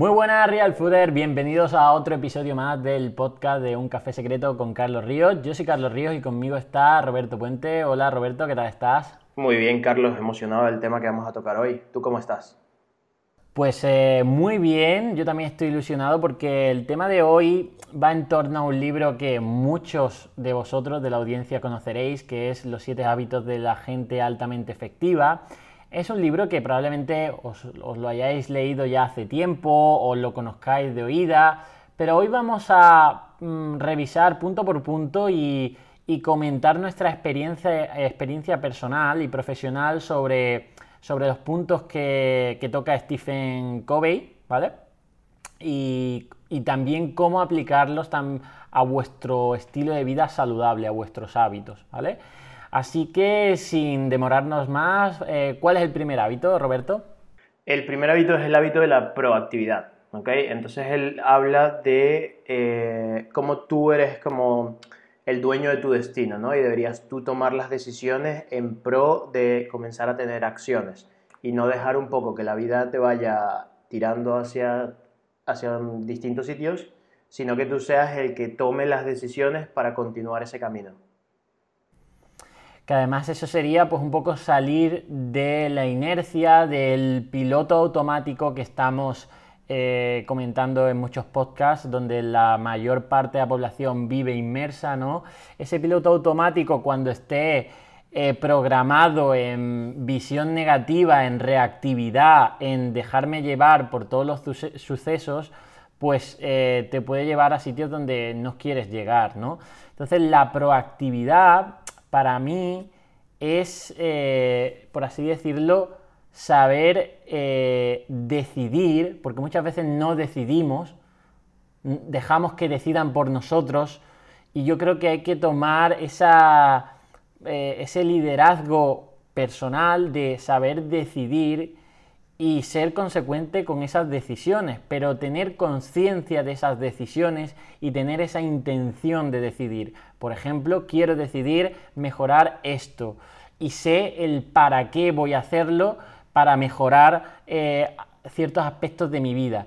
Muy buenas Real Fooder, bienvenidos a otro episodio más del podcast de Un Café Secreto con Carlos Ríos. Yo soy Carlos Ríos y conmigo está Roberto Puente. Hola Roberto, ¿qué tal estás? Muy bien Carlos, emocionado del tema que vamos a tocar hoy. ¿Tú cómo estás? Pues eh, muy bien, yo también estoy ilusionado porque el tema de hoy va en torno a un libro que muchos de vosotros de la audiencia conoceréis, que es Los siete hábitos de la gente altamente efectiva. Es un libro que probablemente os, lo hayáis leído ya hace tiempo o lo conozcáis de oída, pero hoy vamos a mm, revisar punto por punto y, comentar nuestra experiencia, experiencia, personal y profesional sobre, sobre los puntos que, toca Stephen Covey, ¿vale? Y, también cómo aplicarlos a vuestro estilo de vida saludable, a vuestros hábitos, ¿vale? Así que sin demorarnos más, eh, ¿cuál es el primer hábito, Roberto? El primer hábito es el hábito de la proactividad. ¿okay? Entonces él habla de eh, cómo tú eres como el dueño de tu destino, ¿no? Y deberías tú tomar las decisiones en pro de comenzar a tener acciones y no dejar un poco que la vida te vaya tirando hacia, hacia distintos sitios, sino que tú seas el que tome las decisiones para continuar ese camino que además eso sería pues un poco salir de la inercia, del piloto automático que estamos eh, comentando en muchos podcasts, donde la mayor parte de la población vive inmersa, ¿no? Ese piloto automático cuando esté eh, programado en visión negativa, en reactividad, en dejarme llevar por todos los sucesos, pues eh, te puede llevar a sitios donde no quieres llegar, ¿no? Entonces la proactividad para mí es, eh, por así decirlo, saber eh, decidir, porque muchas veces no decidimos, dejamos que decidan por nosotros, y yo creo que hay que tomar eh, ese liderazgo personal de saber decidir y ser consecuente con esas decisiones, pero tener conciencia de esas decisiones y tener esa intención de decidir. Por ejemplo, quiero decidir mejorar esto y sé el para qué voy a hacerlo para mejorar eh, ciertos aspectos de mi vida.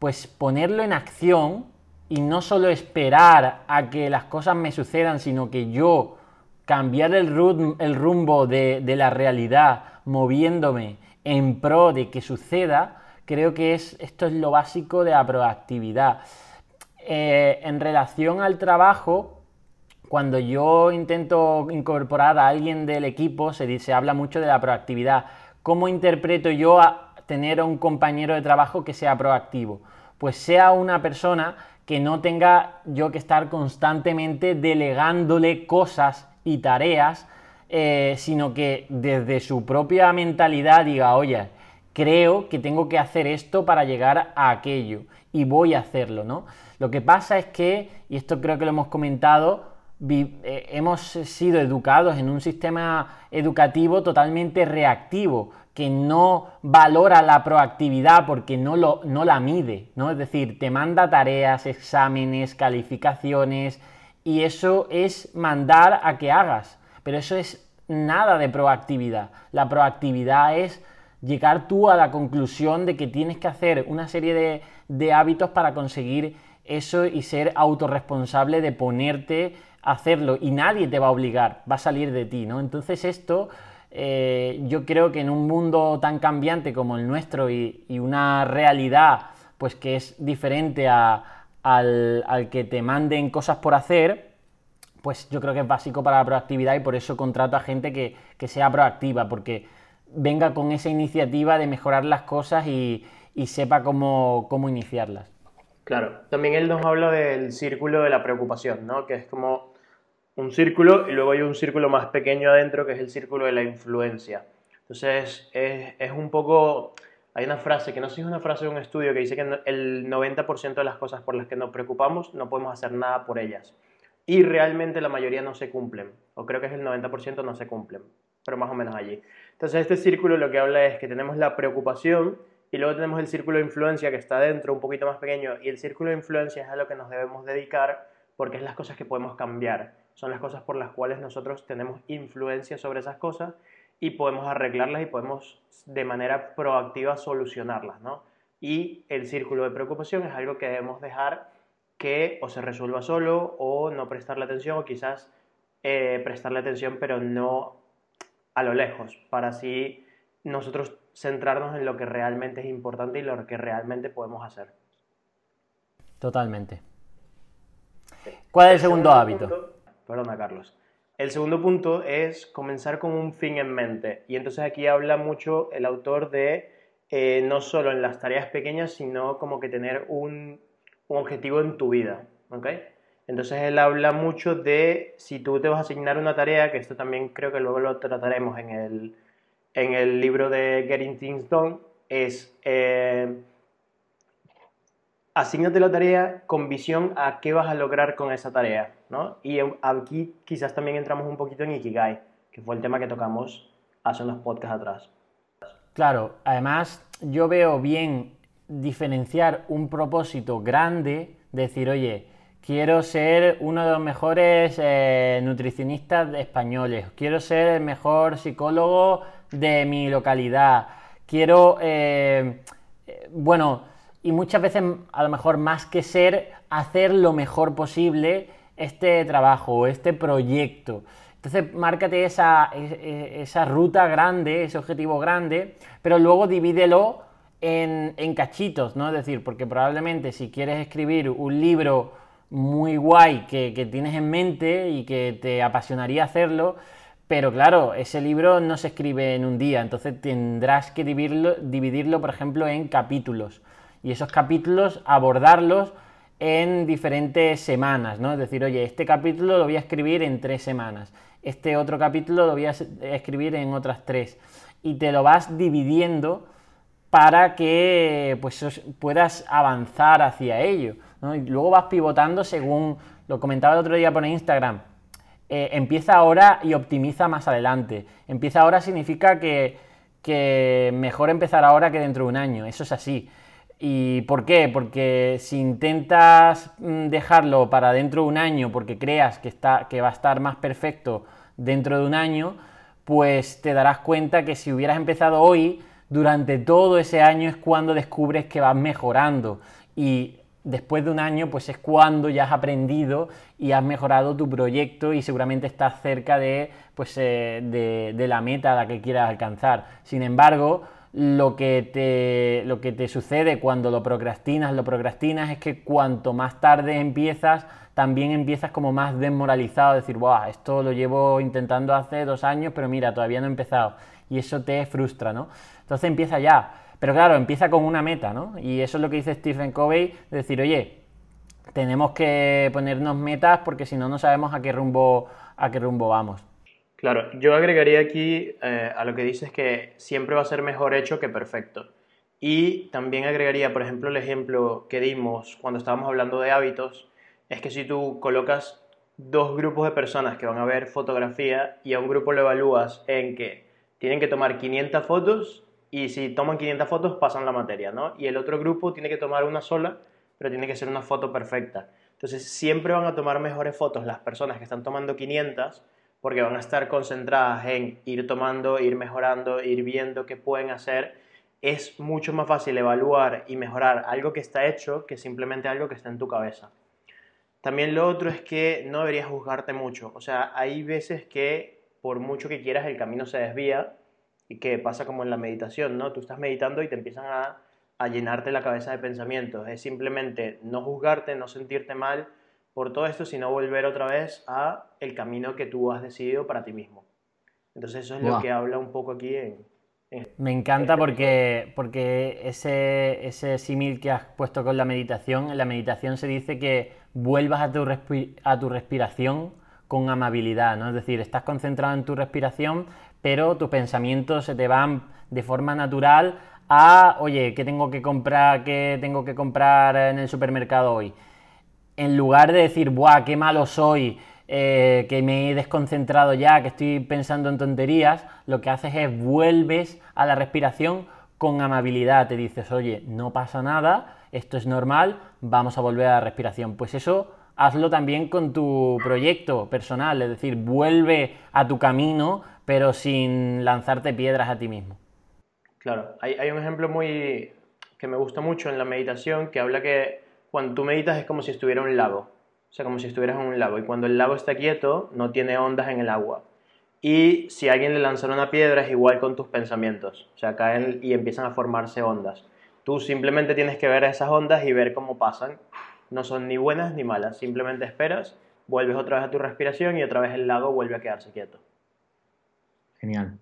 Pues ponerlo en acción y no solo esperar a que las cosas me sucedan, sino que yo cambiar el, rumbo de, de la realidad moviéndome en pro de que suceda, creo que es, esto es lo básico de la proactividad. Eh, en relación al trabajo, cuando yo intento incorporar a alguien del equipo, se, dice, habla mucho de la proactividad. ¿Cómo interpreto yo a tener un compañero de trabajo que sea proactivo? Pues sea una persona que no tenga yo que estar constantemente delegándole cosas y tareas eh, sino que desde su propia mentalidad diga, oye, creo que tengo que hacer esto para llegar a aquello y voy a hacerlo, ¿no? Lo que pasa es que, y esto creo que lo hemos comentado, eh, hemos sido educados en un sistema educativo totalmente reactivo, que no valora la proactividad porque no, lo, no la mide, ¿no? Es decir, te manda tareas, exámenes, calificaciones, y eso es mandar a que hagas. Pero eso es nada de proactividad. La proactividad es llegar tú a la conclusión de que tienes que hacer una serie de, hábitos para conseguir eso y ser autorresponsable de ponerte a hacerlo y nadie te va a obligar, va a salir de ti, ¿no? Entonces esto eh, yo creo que en un mundo tan cambiante como el nuestro y, una realidad pues que es diferente al, al que te manden cosas por hacer, pues yo creo que es básico para la proactividad y por eso contrato a gente que, sea proactiva, porque venga con esa iniciativa de mejorar las cosas y, sepa cómo, iniciarlas. Claro, también él nos habla del círculo de la preocupación, ¿no? Que es como un círculo y luego hay un círculo más pequeño adentro que es el círculo de la influencia. Entonces es, es un poco, hay una frase, que no sé si es una frase de un estudio, que dice que el 90% de las cosas por las que nos preocupamos no podemos hacer nada por ellas y realmente la mayoría no se cumplen, o creo que es el 90% no se cumplen, pero más o menos allí. Entonces este círculo lo que habla es que tenemos la preocupación y luego tenemos el círculo de influencia que está dentro, un poquito más pequeño, y el círculo de influencia es a lo que nos debemos dedicar porque es las cosas que podemos cambiar, son las cosas por las cuales nosotros tenemos influencia sobre esas cosas y podemos arreglarlas y podemos de manera proactiva solucionarlas, ¿no? y el círculo de preocupación es algo que debemos dejar que o se resuelva solo o no prestarle atención o quizás eh, prestarle atención pero no a lo lejos para así nosotros centrarnos en lo que realmente es importante y lo que realmente podemos hacer. Totalmente. ¿Cuál es el segundo, hábito? perdona, Carlos. El segundo punto es comenzar con un fin en mente. Y entonces aquí habla mucho el autor de eh, no solo en las tareas pequeñas, sino como que tener un, objetivo en tu vida. Entonces él habla mucho de si tú te vas a asignar una tarea, que esto también creo que luego lo trataremos en el, en el libro de Getting Things Done, es eh, la tarea con visión a qué vas a lograr con esa tarea, ¿no? Y aquí quizás también entramos un poquito en Ikigai, que fue el tema que tocamos hace unos podcasts atrás. Claro, además yo veo bien diferenciar un propósito grande, decir, oye, quiero ser uno de los mejores eh, nutricionistas españoles, quiero ser el mejor psicólogo de mi localidad, quiero, eh, eh, bueno, y muchas veces a lo mejor más que ser, hacer lo mejor posible este trabajo este proyecto. Entonces, márcate esa, esa, ruta grande, ese objetivo grande, pero luego divídelo en, cachitos, ¿no? Es decir, porque probablemente si quieres escribir un libro muy guay que, que tienes en mente y que te apasionaría hacerlo, pero claro, ese libro no se escribe en un día, entonces tendrás que dividirlo, dividirlo por ejemplo, en capítulos y esos capítulos abordarlos en diferentes semanas, ¿no? Es decir, oye, este capítulo lo voy a escribir en tres semanas, este otro capítulo lo voy a escribir en otras tres, y te lo vas dividiendo para que pues, puedas avanzar hacia ello. Y luego vas pivotando según, lo comentaba el otro día por Instagram, eh, empieza ahora y optimiza más adelante. Empieza ahora significa que, que mejor empezar ahora que dentro de un año, eso es así. ¿Y por qué? Porque si intentas mm, dejarlo para dentro de un año porque creas que, está, que va a estar más perfecto dentro de un año, pues te darás cuenta que si hubieras empezado hoy, durante todo ese año es cuando descubres que vas mejorando. Y después de un año, pues es cuando ya has aprendido y has mejorado tu proyecto y seguramente estás cerca de, pues, eh, de, la meta a la que quieras alcanzar. Sin embargo, lo que, te, lo que te sucede cuando lo procrastinas, lo procrastinas es que cuanto más tarde empiezas, también empiezas como más desmoralizado, decir, Buah, esto lo llevo intentando hace dos años, pero mira, todavía no he empezado. Y eso te frustra, ¿no? Entonces empieza ya. Pero claro, empieza con una meta, ¿no? Y eso es lo que dice Stephen Covey, decir, oye, tenemos que ponernos metas porque si no, no sabemos a qué rumbo, a qué rumbo vamos. Claro, yo agregaría aquí eh, a lo que dices que siempre va a ser mejor hecho que perfecto. Y también agregaría, por ejemplo, el ejemplo que dimos cuando estábamos hablando de hábitos, es que si tú colocas dos grupos de personas que van a ver fotografía y a un grupo lo evalúas en que tienen que tomar 500 fotos y si toman 500 fotos pasan la materia, ¿no? Y el otro grupo tiene que tomar una sola, pero tiene que ser una foto perfecta. Entonces siempre van a tomar mejores fotos las personas que están tomando 500 porque van a estar concentradas en ir tomando, ir mejorando, ir viendo qué pueden hacer, es mucho más fácil evaluar y mejorar algo que está hecho que simplemente algo que está en tu cabeza. También lo otro es que no deberías juzgarte mucho. O sea, hay veces que por mucho que quieras el camino se desvía y que pasa como en la meditación, ¿no? Tú estás meditando y te empiezan a, a llenarte la cabeza de pensamientos. Es simplemente no juzgarte, no sentirte mal por todo esto, sino volver otra vez a el camino que tú has decidido para ti mismo. Entonces eso es lo que habla un poco aquí en... Me encanta este porque, porque ese, ese símil que has puesto con la meditación, en la meditación se dice que vuelvas a tu, a tu respiración con amabilidad, ¿no? Es decir, estás concentrado en tu respiración, pero tus pensamientos se te van de forma natural a, oye, ¿qué tengo que comprar, qué tengo que comprar en el supermercado hoy? en lugar de decir, ¡buah, qué malo soy! Eh, que me he desconcentrado ya, que estoy pensando en tonterías, lo que haces es vuelves a la respiración con amabilidad. Te dices, oye, no pasa nada, esto es normal, vamos a volver a la respiración. Pues eso hazlo también con tu proyecto personal, es decir, vuelve a tu camino, pero sin lanzarte piedras a ti mismo. Claro, hay, un ejemplo muy, que me gusta mucho en la meditación que habla que cuando tú meditas es como si estuviera un lago, o sea, como si estuvieras en un lago y cuando el lago está quieto no tiene ondas en el agua. Y si alguien le lanzara una piedra es igual con tus pensamientos, o sea, caen y empiezan a formarse ondas. Tú simplemente tienes que ver esas ondas y ver cómo pasan. No son ni buenas ni malas, simplemente esperas, vuelves otra vez a tu respiración y otra vez el lago vuelve a quedarse quieto. Genial.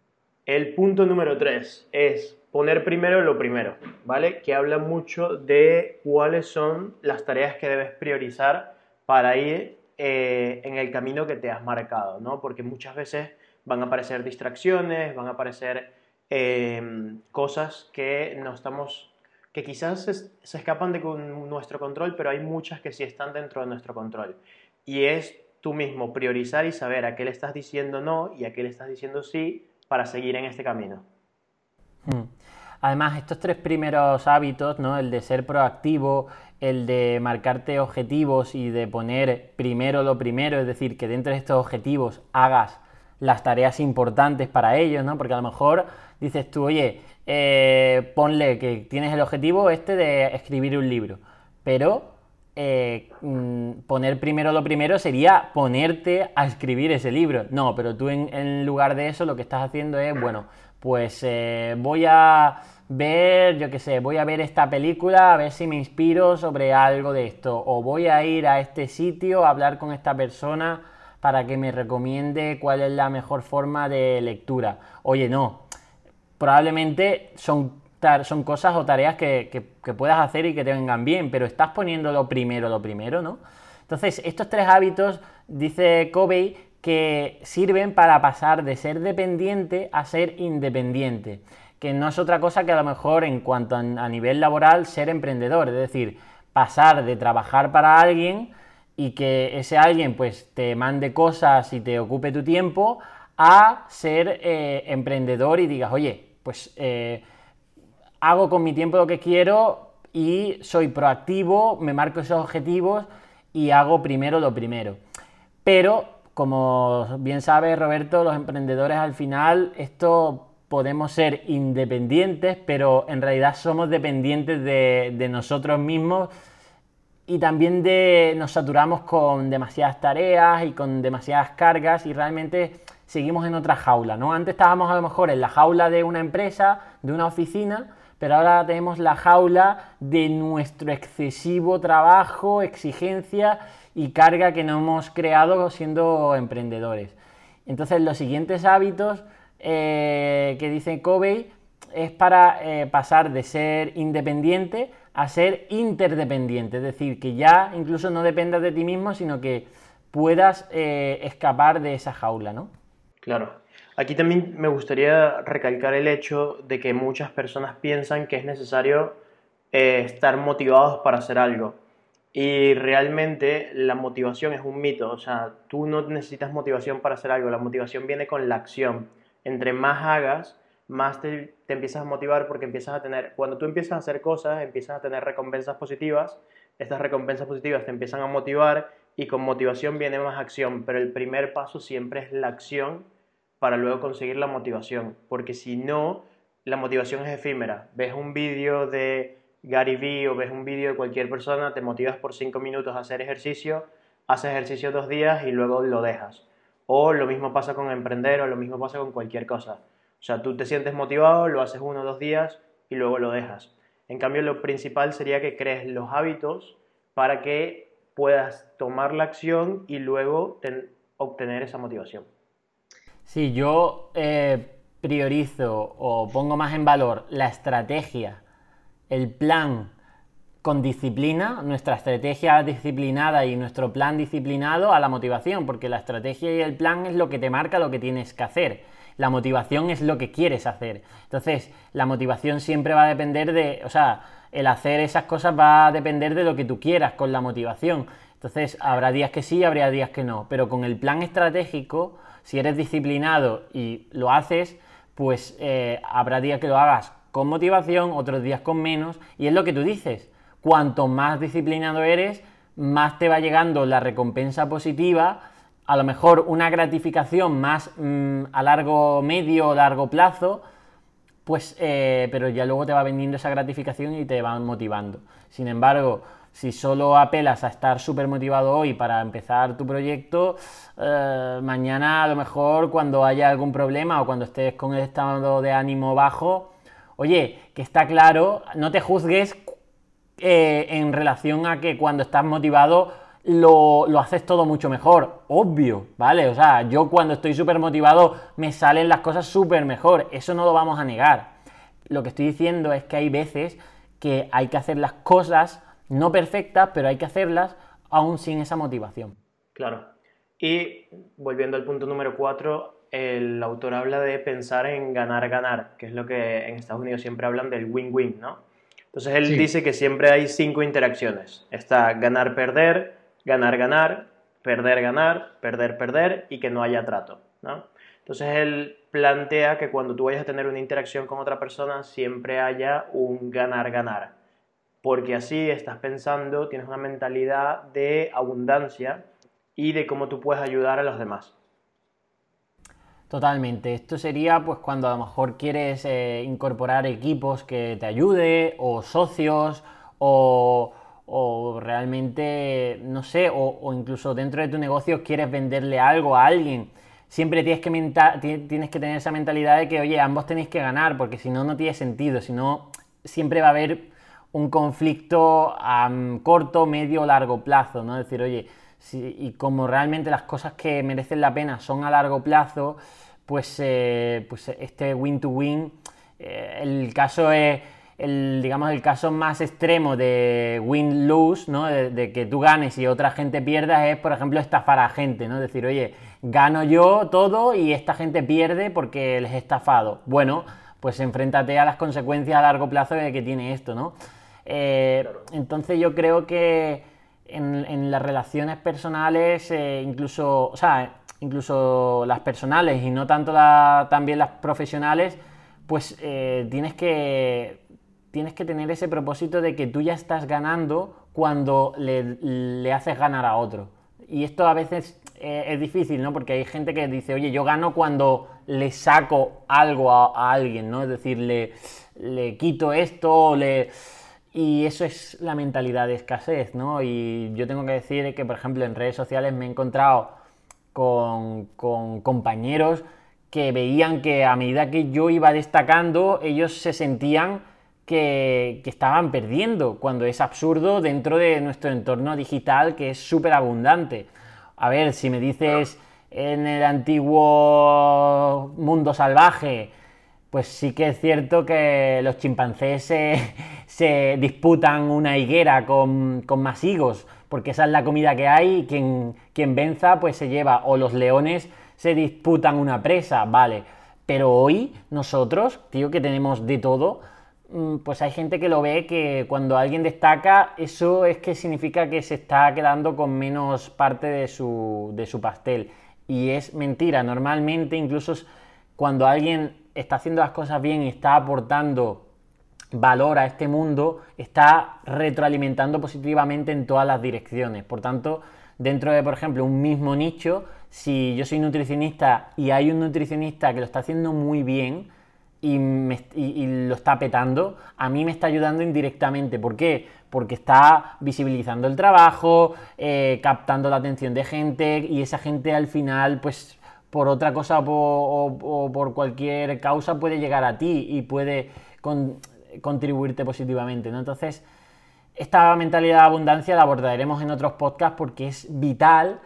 El punto número tres es poner primero lo primero, ¿vale? Que habla mucho de cuáles son las tareas que debes priorizar para ir eh, en el camino que te has marcado, ¿no? Porque muchas veces van a aparecer distracciones, van a aparecer eh, cosas que no estamos que quizás se, escapan de nuestro control, pero hay muchas que sí están dentro de nuestro control. Y es tú mismo priorizar y saber a qué le estás diciendo no y a qué le estás diciendo sí para seguir en este camino. Hmm. Además, estos tres primeros hábitos, ¿no? el de ser proactivo, el de marcarte objetivos y de poner primero lo primero, es decir, que dentro de estos objetivos hagas las tareas importantes para ellos, ¿no? porque a lo mejor dices tú, oye, eh, ponle que tienes el objetivo este de escribir un libro, pero eh, mm, poner primero lo primero sería ponerte a escribir ese libro. No, pero tú en, lugar de eso lo que estás haciendo es, bueno, pues eh, voy a ver, yo qué sé, voy a ver esta película a ver si me inspiro sobre algo de esto, o voy a ir a este sitio a hablar con esta persona para que me recomiende cuál es la mejor forma de lectura. Oye, no, probablemente son, son cosas o tareas que, puedas hacer y que te vengan bien, pero estás poniendo lo primero, lo primero, ¿no? Entonces, estos tres hábitos, dice Covey, que sirven para pasar de ser dependiente a ser independiente, que no es otra cosa que a lo mejor en cuanto a, a nivel laboral ser emprendedor, es decir, pasar de trabajar para alguien y que ese alguien pues te mande cosas y te ocupe tu tiempo a ser eh, emprendedor y digas, oye, pues eh, hago con mi tiempo lo que quiero y soy proactivo, me marco esos objetivos y hago primero lo primero. Pero, como bien sabe Roberto, los emprendedores al final, esto podemos ser independientes, pero en realidad somos dependientes de, de nosotros mismos y también de, nos saturamos con demasiadas tareas y con demasiadas cargas y realmente seguimos en otra jaula, ¿no? Antes estábamos a lo mejor en la jaula de una empresa, de una oficina, pero ahora tenemos la jaula de nuestro excesivo trabajo, exigencia y carga que nos hemos creado siendo emprendedores. Entonces los siguientes hábitos eh, que dice Covey es para eh, pasar de ser independiente a ser interdependiente, es decir, que ya incluso no dependas de ti mismo, sino que puedas eh, escapar de esa jaula, ¿no? Claro. Aquí también me gustaría recalcar el hecho de que muchas personas piensan que es necesario eh, estar motivados para hacer algo. Y realmente la motivación es un mito. O sea, tú no necesitas motivación para hacer algo. La motivación viene con la acción. Entre más hagas, más te, te empiezas a motivar porque empiezas a tener, cuando tú empiezas a hacer cosas, empiezas a tener recompensas positivas. Estas recompensas positivas te empiezan a motivar y con motivación viene más acción. Pero el primer paso siempre es la acción para luego conseguir la motivación, porque si no, la motivación es efímera. Ves un vídeo de Gary Vee o ves un vídeo de cualquier persona, te motivas por 5 minutos a hacer ejercicio, haces ejercicio dos días y luego lo dejas. O lo mismo pasa con emprender o lo mismo pasa con cualquier cosa. O sea, tú te sientes motivado, lo haces uno o dos días y luego lo dejas. En cambio, lo principal sería que crees los hábitos para que puedas tomar la acción y luego obtener esa motivación. Sí, yo eh, priorizo o pongo más en valor la estrategia, el plan con disciplina, nuestra estrategia disciplinada y nuestro plan disciplinado a la motivación, porque la estrategia y el plan es lo que te marca lo que tienes que hacer. La motivación es lo que quieres hacer. Entonces, la motivación siempre va a depender de, o sea, el hacer esas cosas va a depender de lo que tú quieras con la motivación. Entonces, habrá días que sí, habrá días que no, pero con el plan estratégico si eres disciplinado y lo haces, pues eh, habrá días que lo hagas con motivación, otros días con menos, y es lo que tú dices. Cuanto más disciplinado eres, más te va llegando la recompensa positiva, a lo mejor una gratificación más mm, a largo, medio o largo plazo, pues, eh, pero ya luego te va vendiendo esa gratificación y te va motivando. Sin embargo, si solo apelas a estar súper motivado hoy para empezar tu proyecto, eh, mañana a lo mejor cuando haya algún problema o cuando estés con el estado de ánimo bajo, oye, que está claro, no te juzgues eh, en relación a que cuando estás motivado lo, lo, haces todo mucho mejor, obvio, ¿vale? O sea, yo cuando estoy súper motivado me salen las cosas súper mejor, eso no lo vamos a negar. Lo que estoy diciendo es que hay veces que hay que hacer las cosas no perfectas, pero hay que hacerlas aún sin esa motivación. Claro. Y volviendo al punto número 4, el autor habla de pensar en ganar-ganar, que es lo que en Estados Unidos siempre hablan del win-win, ¿no? Entonces él dice que siempre hay cinco interacciones. Está ganar-perder, ganar-ganar, perder-ganar, perder-perder y que no haya trato, ¿no? Entonces él plantea que cuando tú vayas a tener una interacción con otra persona siempre haya un ganar-ganar, porque así estás pensando, tienes una mentalidad de abundancia y de cómo tú puedes ayudar a los demás. Totalmente. Esto sería pues cuando a lo mejor quieres eh, incorporar equipos que te ayude o socios o, realmente, no sé, o, incluso dentro de tu negocio quieres venderle algo a alguien. Siempre tienes que, tienes que tener esa mentalidad de que, oye, ambos tenéis que ganar, porque si no, no tiene sentido. Si no, siempre va a haber un conflicto a corto, medio o largo plazo, ¿no? decir, oye, y como realmente las cosas que merecen la pena son a largo plazo, pues, eh, pues este win-to-win, eh, el caso es, el, digamos, el caso más extremo de win-lose, ¿no? De, que tú ganes y otra gente pierda, es, por ejemplo, estafar a gente, ¿no? Decir, oye, gano yo todo y esta gente pierde porque les he estafado. Bueno, pues enfréntate a las consecuencias a largo plazo que tiene esto, ¿no? Eh, entonces yo creo que en, las relaciones personales, eh, incluso, o sea, incluso las personales y no tanto también las profesionales, pues eh, tienes, que, tienes que tener ese propósito de que tú ya estás ganando cuando le, haces ganar a otro. Y esto a veces es difícil, ¿no? Porque hay gente que dice, oye, yo gano cuando le saco algo a, a alguien, ¿no? Es decir, le, le quito esto, le y eso es la mentalidad de escasez, ¿no? Y yo tengo que decir que, por ejemplo, en redes sociales me he encontrado con, compañeros que veían que a medida que yo iba destacando, ellos se sentían que, que estaban perdiendo, cuando es absurdo dentro de nuestro entorno digital que es súper abundante. A ver, si me dices en el antiguo mundo salvaje, pues sí que es cierto que los chimpancés se, disputan una higuera con, más higos, porque esa es la comida que hay, y quien, quien venza pues se lleva, o los leones se disputan una presa, vale. Pero hoy nosotros, tío, que tenemos de todo, mm, pues hay gente que lo ve que cuando alguien destaca, eso es que significa que se está quedando con menos parte de su, de su pastel. Y es mentira, normalmente incluso cuando alguien está haciendo las cosas bien y está aportando valor a este mundo, está retroalimentando positivamente en todas las direcciones. Por tanto, dentro de, por ejemplo, un mismo nicho, si yo soy nutricionista y hay un nutricionista que lo está haciendo muy bien y, lo está petando, a mí me está ayudando indirectamente. ¿Por qué? Porque está visibilizando el trabajo, eh, captando la atención de gente y esa gente al final, pues por otra cosa o, por cualquier causa puede llegar a ti y puede contribuirte positivamente. ¿no? Entonces, esta mentalidad de abundancia la abordaremos en otros podcasts porque es vital.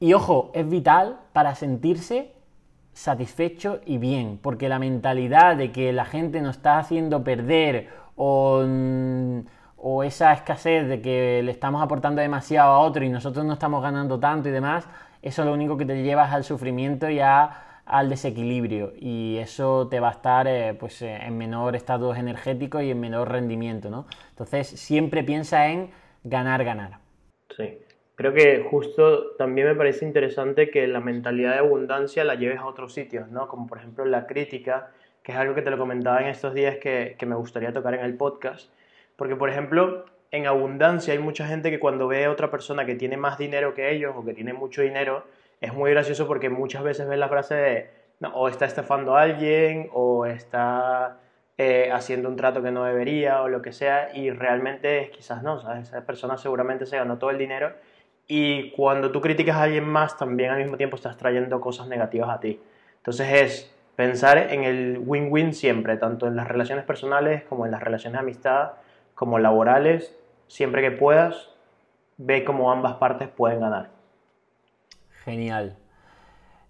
Y ojo, es vital para sentirse satisfecho y bien, porque la mentalidad de que la gente nos está haciendo perder o, o, esa escasez de que le estamos aportando demasiado a otro y nosotros no estamos ganando tanto y demás, eso lo único que te llevas al sufrimiento y al desequilibrio y eso te va a estar eh, pues, eh, en menor estado energético y en menor rendimiento, ¿no? Entonces siempre piensa en ganar, ganar. Sí, creo que justo también me parece interesante que la mentalidad de abundancia la lleves a otros sitios, ¿no? Como por ejemplo la crítica, que es algo que te lo comentaba en estos días que, que me gustaría tocar en el podcast, porque por ejemplo en abundancia hay mucha gente que cuando ve a otra persona que tiene más dinero que ellos o que tiene mucho dinero, es muy gracioso porque muchas veces ven la frase de, o está estafando a alguien, o está eh, haciendo un trato que no debería o lo que sea y realmente quizás no, ¿sabes? Esa persona seguramente se ganó todo el dinero y cuando tú criticas a alguien más también al mismo tiempo estás trayendo cosas negativas a ti. Entonces es pensar en el win-win siempre, tanto en las relaciones personales como en las relaciones de amistad, como laborales, siempre que puedas, ve cómo ambas partes pueden ganar. Genial.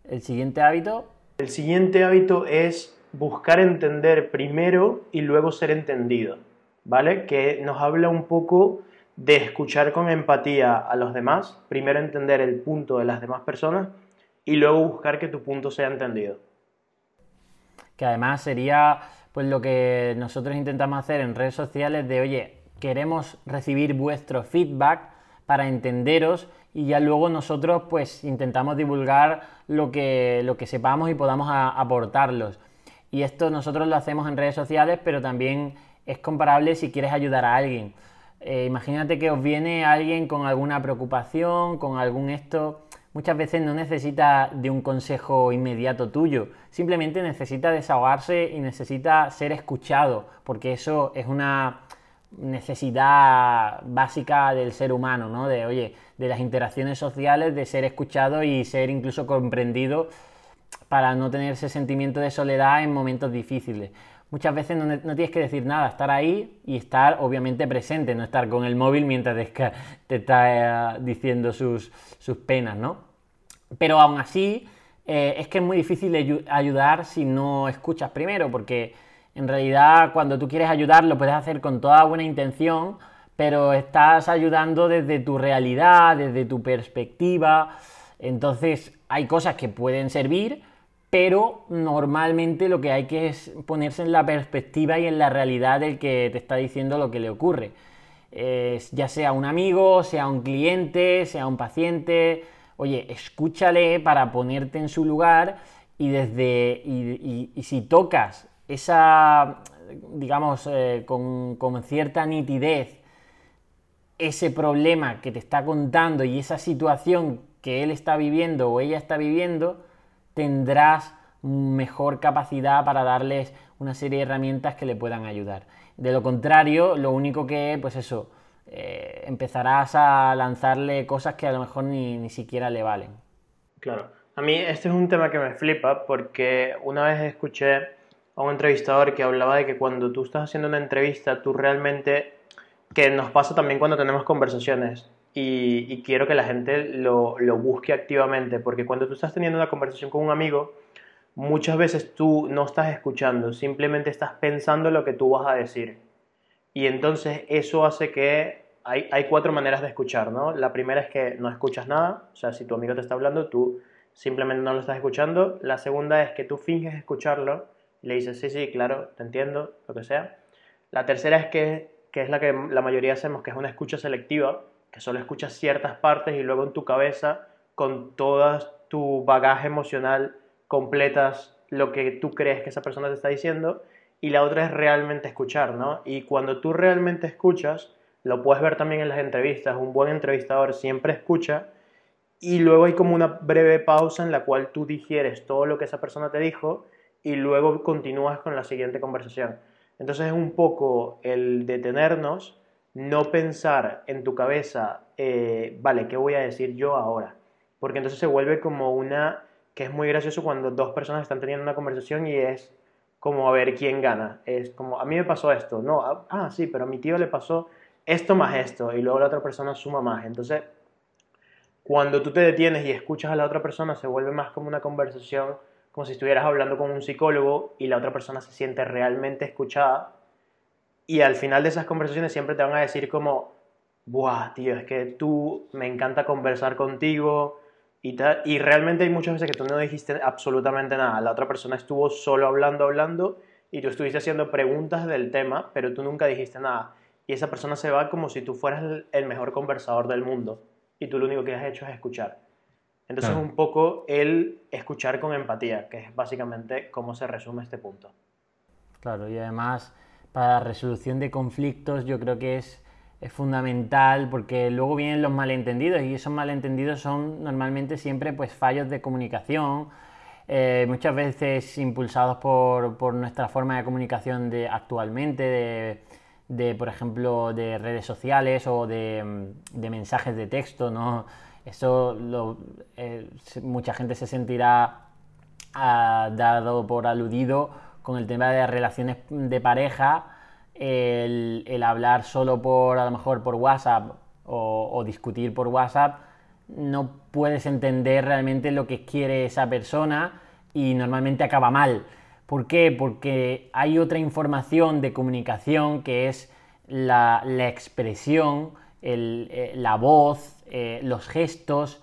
¿El siguiente hábito? El siguiente hábito es buscar entender primero y luego ser entendido, ¿vale? Que nos habla un poco de escuchar con empatía a los demás, primero entender el punto de las demás personas y luego buscar que tu punto sea entendido. Que además sería pues lo que nosotros intentamos hacer en redes sociales de, oye, queremos recibir vuestro feedback para entenderos y ya luego nosotros pues intentamos divulgar lo que, lo que sepamos y podamos aportarlos. Y esto nosotros lo hacemos en redes sociales, pero también es comparable si quieres ayudar a alguien. Eh, imagínate que os viene alguien con alguna preocupación, con algún esto. Muchas veces no necesita de un consejo inmediato tuyo, simplemente necesita desahogarse y necesita ser escuchado, porque eso es una necesidad básica del ser humano, ¿no? De, oye, de las interacciones sociales, de ser escuchado y ser incluso comprendido para no tener ese sentimiento de soledad en momentos difíciles. Muchas veces no, tienes que decir nada, estar ahí y estar obviamente presente, no estar con el móvil mientras te, está eh, diciendo sus, penas, ¿no? Pero aún así, eh, es que es muy difícil ayudar si no escuchas primero, porque en realidad cuando tú quieres ayudar lo puedes hacer con toda buena intención, pero estás ayudando desde tu realidad, desde tu perspectiva. Entonces hay cosas que pueden servir, pero normalmente lo que hay que es ponerse en la perspectiva y en la realidad del que te está diciendo lo que le ocurre. ya sea un amigo, sea un cliente, sea un paciente, oye, escúchale para ponerte en su lugar y desde y, si tocas esa, digamos, eh, con, con cierta nitidez ese problema que te está contando y esa situación que él está viviendo o ella está viviendo, tendrás mejor capacidad para darles una serie de herramientas que le puedan ayudar. De lo contrario, lo único que, pues eso, eh, empezarás a lanzarle cosas que a lo mejor ni, ni siquiera le valen. Claro. A mí este es un tema que me flipa porque una vez escuché a un entrevistador que hablaba de que cuando tú estás haciendo una entrevista, tú realmente, que nos pasa también cuando tenemos conversaciones, y, quiero que la gente lo, busque activamente, porque cuando tú estás teniendo una conversación con un amigo, muchas veces tú no estás escuchando, simplemente estás pensando lo que tú vas a decir. Y entonces eso hace que hay, hay, cuatro maneras de escuchar, ¿no? La primera es que no escuchas nada, o sea, si tu amigo te está hablando, tú simplemente no lo estás escuchando. La segunda es que tú finges escucharlo le dices, sí, sí, claro, te entiendo, lo que sea. La tercera es que, que es la que la mayoría hacemos, que es una escucha selectiva, que solo escuchas ciertas partes y luego en tu cabeza, con todo tu bagaje emocional, completas lo que tú crees que esa persona te está diciendo. Y la otra es realmente escuchar, ¿no? Y cuando tú realmente escuchas, lo puedes ver también en las entrevistas, un buen entrevistador siempre escucha y luego hay como una breve pausa en la cual tú digieres todo lo que esa persona te dijo y luego continúas con la siguiente conversación. Entonces es un poco el detenernos no pensar en tu cabeza, eh, vale, ¿qué voy a decir yo ahora? Porque entonces se vuelve como una, que es muy gracioso cuando dos personas están teniendo una conversación y es como a ver quién gana. Es como, a mí me pasó esto, no, ah, ah sí, pero a mi tío le pasó esto más esto, y luego la otra persona suma más. Entonces, cuando tú te detienes y escuchas a la otra persona, se vuelve más como una conversación, como si estuvieras hablando con un psicólogo y la otra persona se siente realmente escuchada y al final de esas conversaciones siempre te van a decir como, buah, tío, es que tú me encanta conversar contigo y tal. Y realmente hay muchas veces que tú no dijiste absolutamente nada. La otra persona estuvo solo hablando, hablando y tú estuviste haciendo preguntas del tema, pero tú nunca dijiste nada. Y esa persona se va como si tú fueras el mejor conversador del mundo y tú lo único que has hecho es escuchar. Entonces es un poco el escuchar con empatía, que es básicamente cómo se resume este punto. Claro, y además para la resolución de conflictos yo creo que es, es fundamental porque luego vienen los malentendidos y esos malentendidos son normalmente siempre pues fallos de comunicación, eh, muchas veces impulsados por, nuestra forma de comunicación de, actualmente, de, por ejemplo, de redes sociales o de, mensajes de texto, ¿no? Eso eh, mucha gente se sentirá ah, dado por aludido con el tema de relaciones de pareja, el, hablar solo por, a lo mejor por WhatsApp o discutir por WhatsApp, no puedes entender realmente lo que quiere esa persona y normalmente acaba mal. ¿Por qué? Porque hay otra información de comunicación que es la, expresión, eh, la voz, eh, los gestos,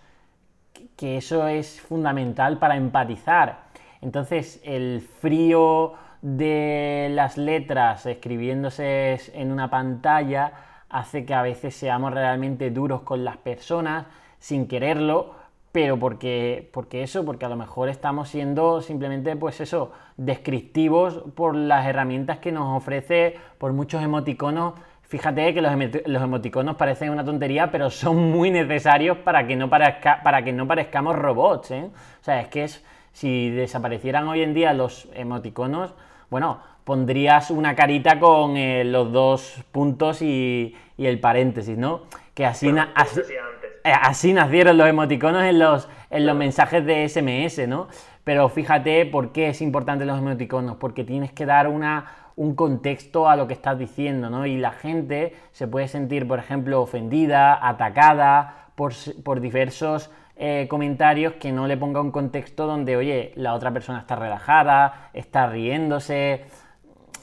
que eso es fundamental para empatizar. Entonces, el frío de las letras escribiéndose en una pantalla hace que a veces seamos realmente duros con las personas sin quererlo, pero porque, porque eso, porque a lo mejor estamos siendo simplemente, pues eso, descriptivos por las herramientas que nos ofrece, por muchos emoticonos. Fíjate que los, emoticonos parecen una tontería, pero son muy necesarios para que no, para que no parezcamos robots. ¿eh? O sea, es que es, si desaparecieran hoy en día los emoticonos, bueno, pondrías una carita con eh, los dos puntos y, el paréntesis, ¿no? Que así, eh, así nacieron los emoticonos en los, en los mensajes de SMS, ¿no? Pero fíjate por qué es importante los emoticonos, porque tienes que dar una, un contexto a lo que estás diciendo, ¿no? Y la gente se puede sentir, por ejemplo, ofendida, atacada por, por diversos eh, comentarios que no le ponga un contexto donde, oye, la otra persona está relajada, está riéndose.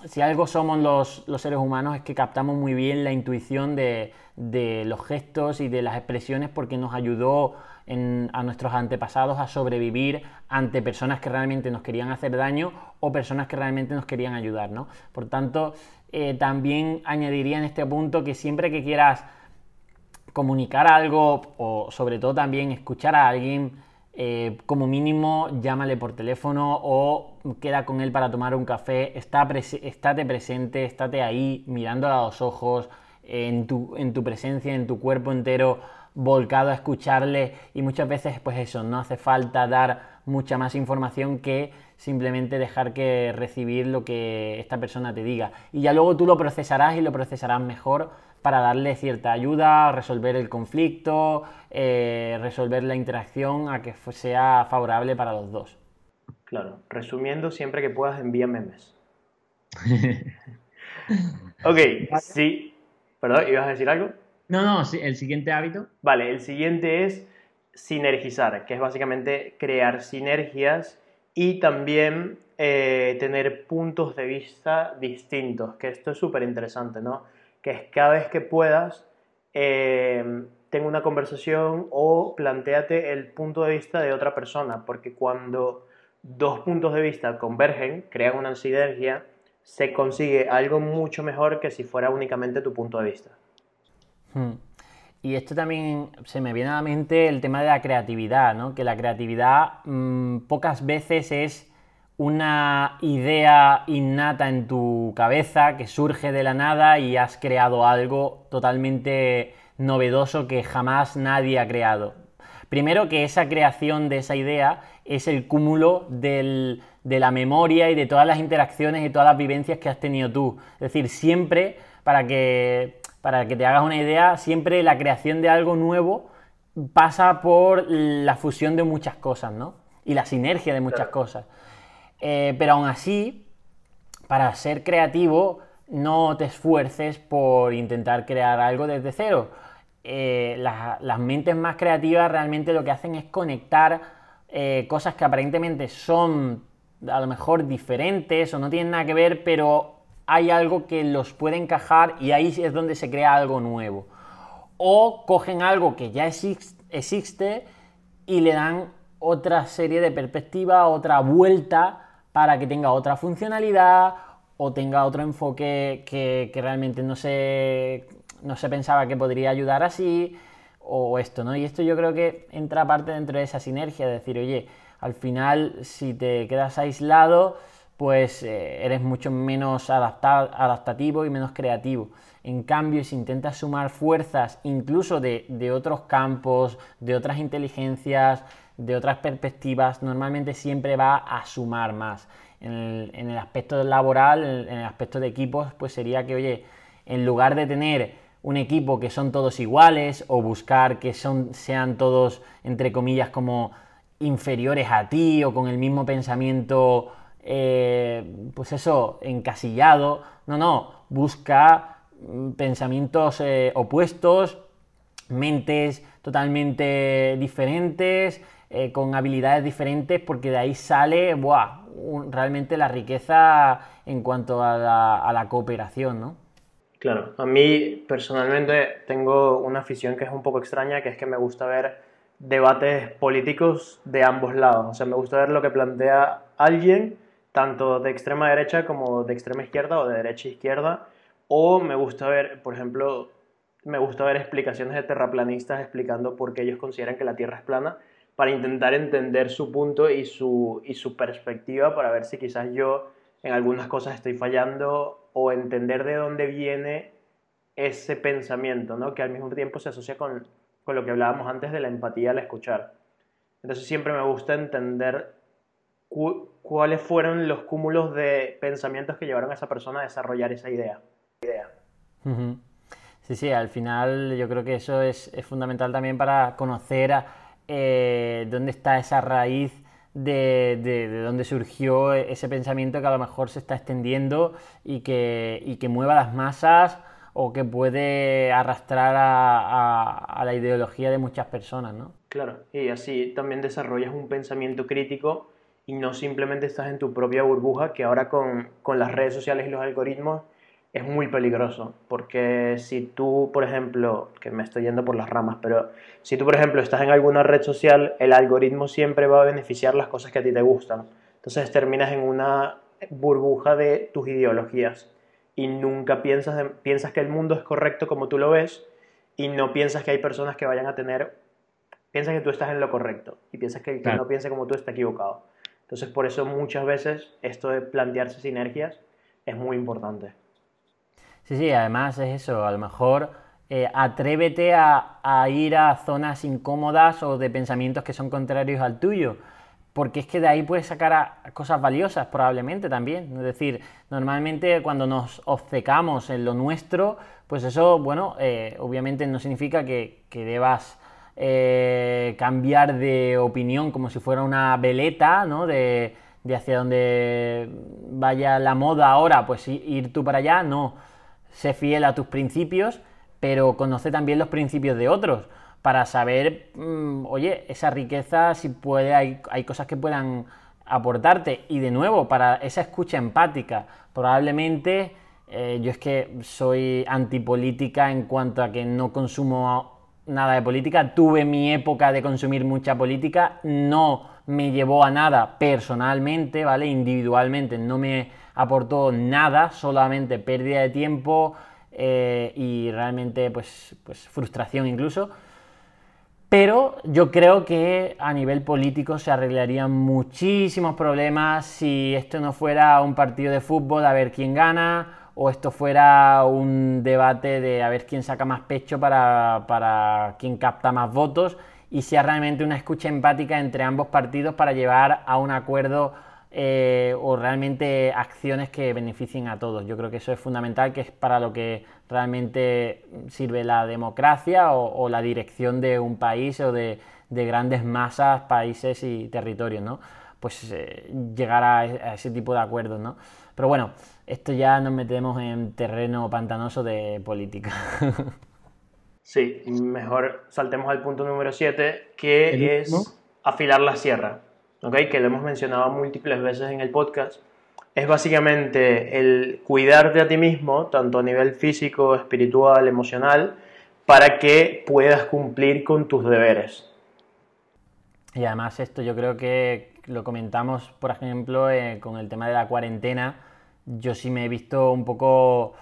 Si algo somos los, los seres humanos es que captamos muy bien la intuición de, de los gestos y de las expresiones porque nos ayudó a nuestros antepasados a sobrevivir ante personas que realmente nos querían hacer daño o personas que realmente nos querían ayudar. ¿no? Por tanto, eh, también añadiría en este punto que siempre que quieras comunicar algo o sobre todo también escuchar a alguien, eh, como mínimo llámale por teléfono o queda con él para tomar un café, está estate presente, estate ahí mirando a los ojos, en tu, en tu presencia, en tu cuerpo entero volcado a escucharle y muchas veces pues eso, no hace falta dar mucha más información que simplemente dejar que recibir lo que esta persona te diga. Y ya luego tú lo procesarás y lo procesarás mejor para darle cierta ayuda, resolver el conflicto, eh, resolver la interacción a que sea favorable para los dos. Claro, resumiendo, siempre que puedas envía memes. ok, sí, ¿Perdón? ¿Ibas a decir algo? No, no, el siguiente hábito. Vale, el siguiente es sinergizar, que es básicamente crear sinergias y también eh, tener puntos de vista distintos, que esto es súper interesante, ¿no? Que es cada vez que puedas, eh, tenga una conversación o planteate el punto de vista de otra persona, porque cuando dos puntos de vista convergen, crean una sinergia, se consigue algo mucho mejor que si fuera únicamente tu punto de vista. Hmm. Y esto también se me viene a la mente el tema de la creatividad, ¿no? Que la creatividad mm, pocas veces es una idea innata en tu cabeza que surge de la nada y has creado algo totalmente novedoso que jamás nadie ha creado. Primero que esa creación de esa idea es el cúmulo de la memoria y de todas las interacciones y todas las vivencias que has tenido tú. Es decir, siempre, para que, para que te hagas una idea, siempre la creación de algo nuevo pasa por la fusión de muchas cosas, ¿no? Y la sinergia de muchas cosas. Eh, pero aún así, para ser creativo, no te esfuerces por intentar crear algo desde cero. Eh, las mentes más creativas realmente lo que hacen es conectar eh, cosas que aparentemente son a lo mejor diferentes o no tienen nada que ver, pero hay algo que los puede encajar y ahí es donde se crea algo nuevo. O cogen algo que ya existe y le dan otra serie de perspectivas, otra vuelta para que tenga otra funcionalidad o tenga otro enfoque que, realmente no se, no se pensaba que podría ayudar así o esto, ¿no? Y esto yo creo que entra parte dentro de esa sinergia, de decir, oye, al final si te quedas aislado, pues eh, eres mucho menos adaptativo y menos creativo. En cambio, si intentas sumar fuerzas incluso de, otros campos, de otras inteligencias, de otras perspectivas, normalmente siempre va a sumar más. En el, aspecto laboral, en el aspecto de equipos, pues sería que, oye, en lugar de tener un equipo que son todos iguales o buscar que son, sean todos, entre comillas, como inferiores a ti o con el mismo pensamiento, eh, pues eso, encasillado. No, no, busca mm, pensamientos eh, opuestos, mentes totalmente diferentes, eh, con habilidades diferentes, porque de ahí sale realmente la riqueza en cuanto a la, a la cooperación, ¿no? Claro, a mí personalmente tengo una afición que es un poco extraña, que es que me gusta ver debates políticos de ambos lados. O sea, me gusta ver lo que plantea alguien, tanto de extrema derecha como de extrema izquierda o de derecha e izquierda. O me gusta ver, por ejemplo, me gusta ver explicaciones de terraplanistas explicando por qué ellos consideran que la Tierra es plana, para intentar entender su punto y su, y su perspectiva, para ver si quizás yo en algunas cosas estoy fallando o entender de dónde viene ese pensamiento, ¿no? que al mismo tiempo se asocia con, con lo que hablábamos antes de la empatía al escuchar. Entonces siempre me gusta entender cuáles fueron los cúmulos de pensamientos que llevaron a esa persona a desarrollar esa idea. Sí, sí, al final yo creo que eso es, fundamental también para conocer eh, dónde está esa raíz de, de, dónde surgió ese pensamiento que a lo mejor se está extendiendo y que, y que mueva las masas o que puede arrastrar a, la ideología de muchas personas, ¿no? Claro, y así también desarrollas un pensamiento crítico y no simplemente estás en tu propia burbuja, que ahora con, con las redes sociales y los algoritmos es muy peligroso, porque si tú, por ejemplo, que me estoy yendo por las ramas, pero si tú, por ejemplo, estás en alguna red social, el algoritmo siempre va a beneficiar las cosas que a ti te gustan. Entonces terminas en una burbuja de tus ideologías y nunca piensas, piensas que el mundo es correcto como tú lo ves y no piensas que hay personas que vayan a tener, piensas que tú estás en lo correcto y piensas que el que no piense como tú está equivocado. Entonces por eso muchas veces esto de plantearse sinergias es muy importante. Sí, sí, además es eso, a lo mejor eh, atrévete a, ir a zonas incómodas o de pensamientos que son contrarios al tuyo porque es que de ahí puedes sacar cosas valiosas probablemente también. Es decir, normalmente cuando nos obcecamos en lo nuestro, pues eso, bueno, eh, obviamente no significa que, debas eh, cambiar de opinión como si fuera una veleta, ¿no? De, de hacia donde vaya la moda ahora, pues ir tú para allá, no. Sé fiel a tus principios, pero conoce también los principios de otros para saber, mm, oye, esa riqueza, si puede, hay, hay cosas que puedan aportarte. Y de nuevo, para esa escucha empática, probablemente eh, yo es que soy antipolítica en cuanto a que no consumo nada de política. Tuve mi época de consumir mucha política, no me llevó a nada personalmente, ¿vale? Individualmente no me aportó nada, solamente pérdida de tiempo eh, y realmente pues, pues frustración incluso. Pero yo creo que a nivel político se arreglarían muchísimos problemas si esto no fuera un partido de fútbol a ver quién gana o esto fuera un debate de a ver quién saca más pecho para, para quién capta más votos y sea realmente una escucha empática entre ambos partidos para llevar a un acuerdo eh, o realmente acciones que beneficien a todos. Yo creo que eso es fundamental, que es para lo que realmente sirve la democracia o, la dirección de un país o de, grandes masas, países y territorios, ¿no? Pues eh, llegar a, ese tipo de acuerdos, ¿no? Pero bueno, esto ya nos metemos en terreno pantanoso de política. Sí, mejor saltemos al punto número 7, que es afilar la sierra que lo hemos mencionado múltiples veces en el podcast, es básicamente el cuidarte a ti mismo, tanto a nivel físico, espiritual, emocional, para que puedas cumplir con tus deberes. Y además esto yo creo que lo comentamos, por ejemplo, eh, con el tema de la cuarentena. Yo sí me he visto un poco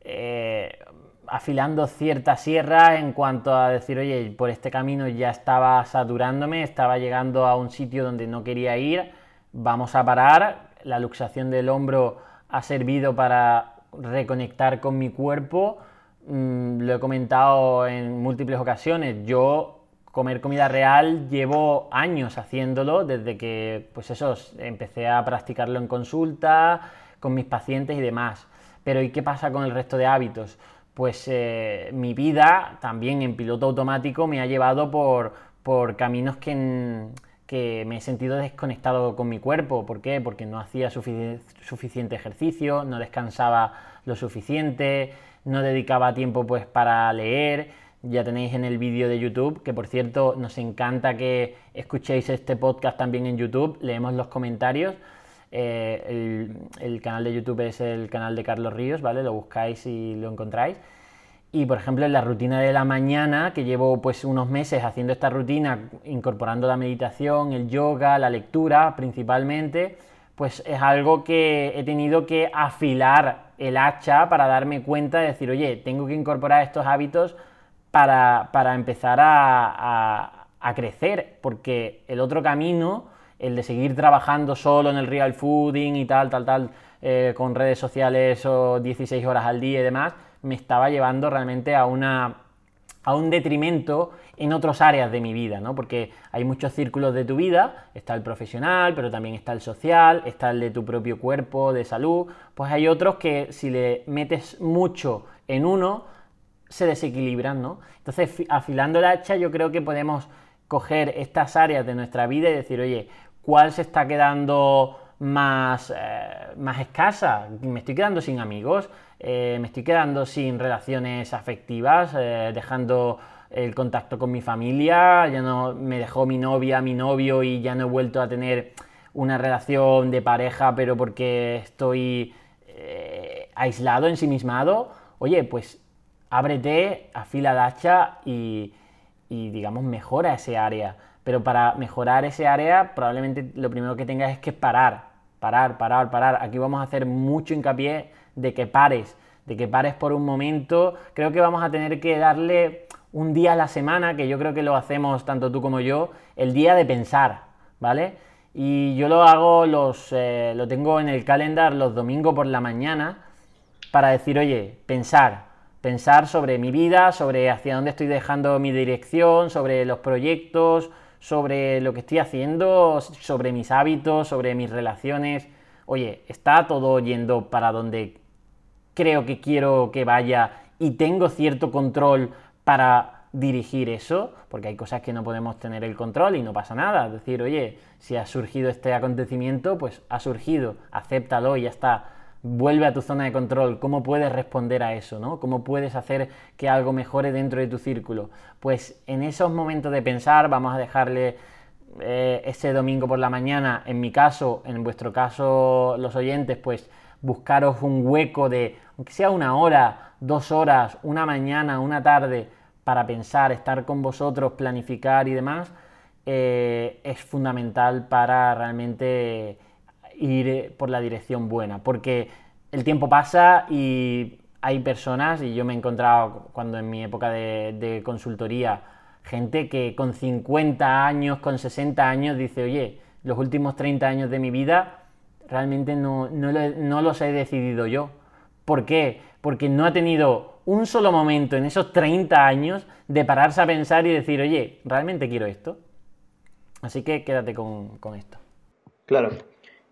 eh, afilando cierta sierra en cuanto a decir, oye, por este camino ya estaba saturándome, estaba llegando a un sitio donde no quería ir, vamos a parar, la luxación del hombro ha servido para reconectar con mi cuerpo. Mm, lo he comentado en múltiples ocasiones. Yo comer comida real llevo años haciéndolo desde que pues eso empecé a practicarlo en consulta con mis pacientes y demás. Pero ¿y qué pasa con el resto de hábitos? Pues eh, mi vida también en piloto automático me ha llevado por, por caminos que, que, me he sentido desconectado con mi cuerpo. ¿Por qué? Porque no hacía suficiente ejercicio, no descansaba lo suficiente, no dedicaba tiempo pues para leer. Ya tenéis en el vídeo de YouTube, que por cierto nos encanta que escuchéis este podcast también en YouTube, leemos los comentarios. Eh, el, canal de YouTube es el canal de Carlos Ríos, ¿vale? Lo buscáis y lo encontráis. Y por ejemplo, en la rutina de la mañana, que llevo pues unos meses haciendo esta rutina, incorporando la meditación, el yoga, la lectura principalmente, pues es algo que he tenido que afilar el hacha para darme cuenta de decir, oye, tengo que incorporar estos hábitos para, empezar a, a crecer, porque el otro camino el de seguir trabajando solo en el real fooding y tal, tal, tal, eh, con redes sociales o 16 horas al día y demás, me estaba llevando realmente a una a un detrimento en otras áreas de mi vida, ¿no? Porque hay muchos círculos de tu vida, está el profesional, pero también está el social, está el de tu propio cuerpo, de salud, pues hay otros que si le metes mucho en uno, se desequilibran, ¿no? Entonces, afilando el hacha, yo creo que podemos coger estas áreas de nuestra vida y decir, oye, cuál se está quedando más, eh, más escasa. Me estoy quedando sin amigos, eh, me estoy quedando sin relaciones afectivas, eh, dejando el contacto con mi familia, ya no me dejó mi novia, mi novio y ya no he vuelto a tener una relación de pareja, pero porque estoy aislado, ensimismado. Oye, pues ábrete, afila la hacha y, y digamos mejora ese área. Pero para mejorar ese área, probablemente lo primero que tengas es que parar, parar, parar, parar. Aquí vamos a hacer mucho hincapié de que pares, de que pares por un momento. Creo que vamos a tener que darle un día a la semana, que yo creo que lo hacemos tanto tú como yo, el día de pensar, ¿vale? Y yo lo hago, los, eh, lo tengo en el calendar los domingos por la mañana para decir, oye, pensar, pensar sobre mi vida, sobre hacia dónde estoy dejando mi dirección, sobre los proyectos, sobre lo que estoy haciendo, sobre mis hábitos, sobre mis relaciones. Oye, está todo yendo para donde creo que quiero que vaya y tengo cierto control para dirigir eso, porque hay cosas que no podemos tener el control y no pasa nada. Es decir, oye, si ha surgido este acontecimiento, pues ha surgido, acéptalo y ya está vuelve a tu zona de control, cómo puedes responder a eso, ¿no? Cómo puedes hacer que algo mejore dentro de tu círculo. Pues en esos momentos de pensar vamos a dejarle eh, ese domingo por la mañana, en mi caso, en vuestro caso los oyentes, pues buscaros un hueco de, aunque sea una hora, dos horas, una mañana, una tarde, para pensar, estar con vosotros, planificar y demás, eh, es fundamental para realmente ir por la dirección buena, porque el tiempo pasa y hay personas, y yo me he encontrado cuando en mi época de, consultoría, gente que con 50 años, con 60 años dice, oye, los últimos 30 años de mi vida realmente no, no, los he decidido yo. ¿Por qué? Porque no ha tenido un solo momento en esos 30 años de pararse a pensar y decir, oye, ¿realmente quiero esto? Así que quédate con, con esto. Claro,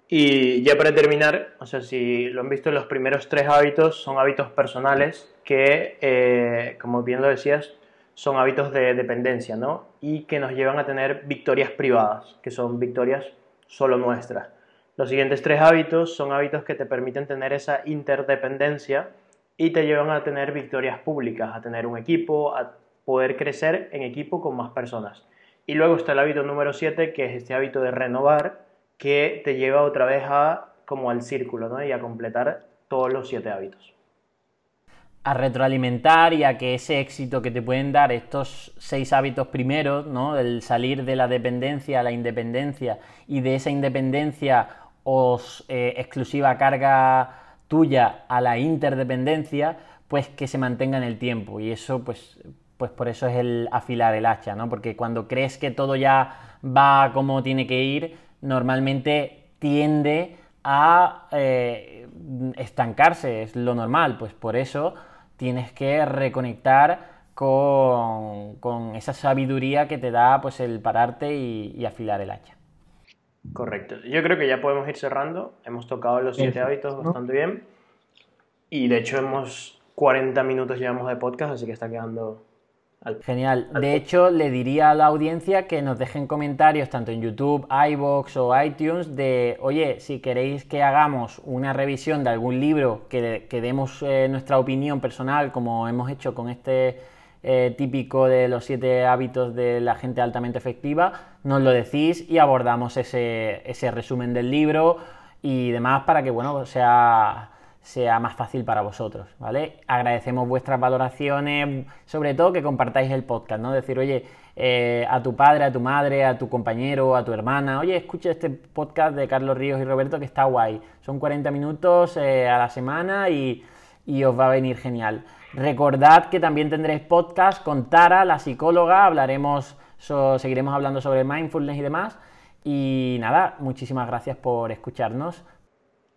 y ya para terminar, o sea, si lo han visto, los primeros tres hábitos son hábitos personales que, eh, como bien lo decías, son hábitos de dependencia, ¿no? Y que nos llevan a tener victorias privadas, que son victorias solo nuestras. Los siguientes tres hábitos son hábitos que te permiten tener esa interdependencia y te llevan a tener victorias públicas, a tener un equipo, a poder crecer en equipo con más personas. Y luego está el hábito número siete, que es este hábito de renovar, que te lleva otra vez a como al círculo ¿no? y a completar todos los siete hábitos. A retroalimentar y a que ese éxito que te pueden dar estos seis hábitos primeros, ¿no? el salir de la dependencia a la independencia y de esa independencia o eh, exclusiva carga tuya a la interdependencia, pues que se mantenga en el tiempo. Y eso, pues, pues por eso es el afilar el hacha, ¿no? Porque cuando crees que todo ya va como tiene que ir, normalmente tiende a eh, estancarse, es lo normal, pues por eso tienes que reconectar con, esa sabiduría que te da pues el pararte y, afilar el hacha. Correcto. Yo creo que ya podemos ir cerrando. Hemos tocado los siete hábitos bastante bien. Y de hecho hemos 40 minutos llevamos de podcast, así que está quedando Genial. De hecho, le diría a la audiencia que nos dejen comentarios tanto en YouTube, iBox o iTunes de, oye, si queréis que hagamos una revisión de algún libro, que, demos eh, nuestra opinión personal, como hemos hecho con este eh, típico de los siete hábitos de la gente altamente efectiva, nos lo decís y abordamos ese, ese resumen del libro y demás para que, bueno, sea sea más fácil para vosotros, ¿vale? Agradecemos vuestras valoraciones, sobre todo que compartáis el podcast, ¿no? Decir, oye, eh, a tu padre, a tu madre, a tu compañero, a tu hermana, oye, escucha este podcast de Carlos Ríos y Roberto que está guay. Son 40 minutos eh, a la semana y, os va a venir genial. Recordad que también tendréis podcast con Tara, la psicóloga, hablaremos, seguiremos hablando sobre mindfulness y demás. Y nada, muchísimas gracias por escucharnos.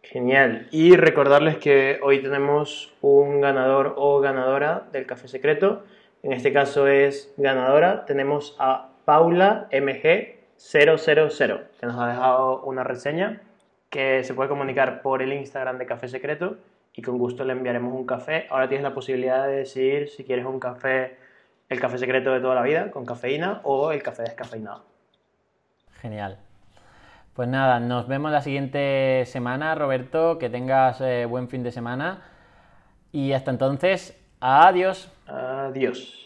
Genial. Y recordarles que hoy tenemos un ganador o ganadora del café secreto. En este caso es ganadora. Tenemos a Paula MG000, que nos ha dejado una reseña que se puede comunicar por el Instagram de Café Secreto y con gusto le enviaremos un café. Ahora tienes la posibilidad de decidir si quieres un café, el café secreto de toda la vida, con cafeína, o el café descafeinado. Genial. Pues nada, nos vemos la siguiente semana, Roberto. Que tengas eh, buen fin de semana. Y hasta entonces, adiós. Adiós.